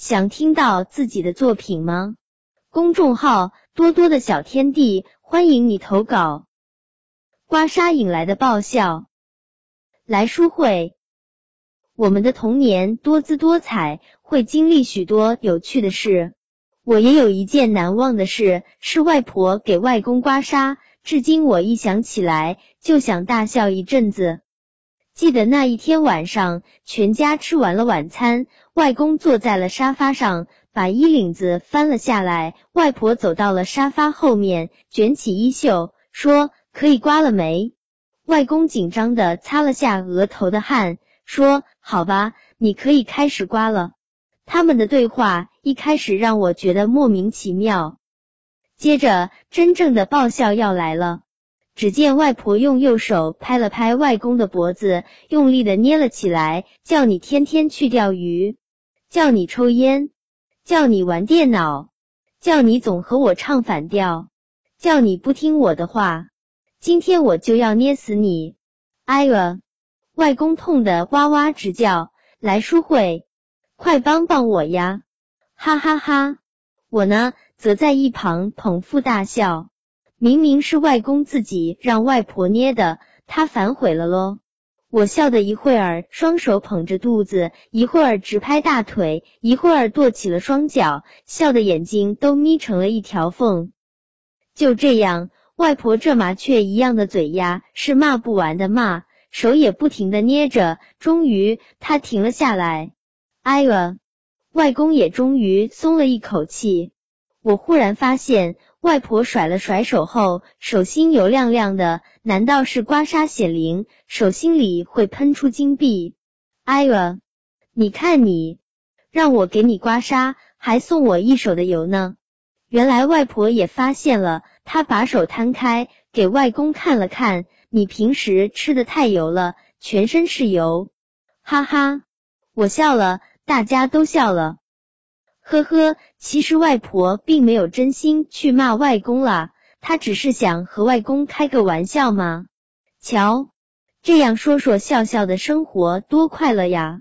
想听到自己的作品吗？公众号多多的小天地，欢迎你投稿。刮痧引来的爆笑，来书会。我们的童年多姿多彩，会经历许多有趣的事。我也有一件难忘的事，是外婆给外公刮痧，至今我一想起来就想大笑一阵子。记得那一天晚上，全家吃完了晚餐，外公坐在了沙发上，把衣领子翻了下来。外婆走到了沙发后面，卷起衣袖，说：“可以刮了没？”外公紧张的擦了下额头的汗，说：“好吧，你可以开始刮了。”他们的对话一开始让我觉得莫名其妙，接着真正的爆笑要来了。只见外婆用右手拍了拍外公的脖子，用力的捏了起来，叫你天天去钓鱼，叫你抽烟，叫你玩电脑，叫你总和我唱反调，叫你不听我的话，今天我就要捏死你！哎呀，外公痛得哇哇直叫，来书会，快帮帮我呀！哈哈哈，我呢则在一旁捧腹大笑。明明是外公自己让外婆捏的，他反悔了喽！我笑的一会儿双手捧着肚子，一会儿直拍大腿，一会儿跺起了双脚，笑的眼睛都眯成了一条缝。就这样，外婆这麻雀一样的嘴呀，是骂不完的骂，手也不停的捏着，终于她停了下来。哎呀，外公也终于松了一口气。我忽然发现。外婆甩了甩手后，手心油亮亮的，难道是刮痧显灵？手心里会喷出金币？哎呀，你看你，让我给你刮痧，还送我一手的油呢。原来外婆也发现了，她把手摊开，给外公看了看。你平时吃的太油了，全身是油。哈哈，我笑了，大家都笑了。呵呵，其实外婆并没有真心去骂外公啦，她只是想和外公开个玩笑嘛。瞧，这样说说笑笑的生活多快乐呀！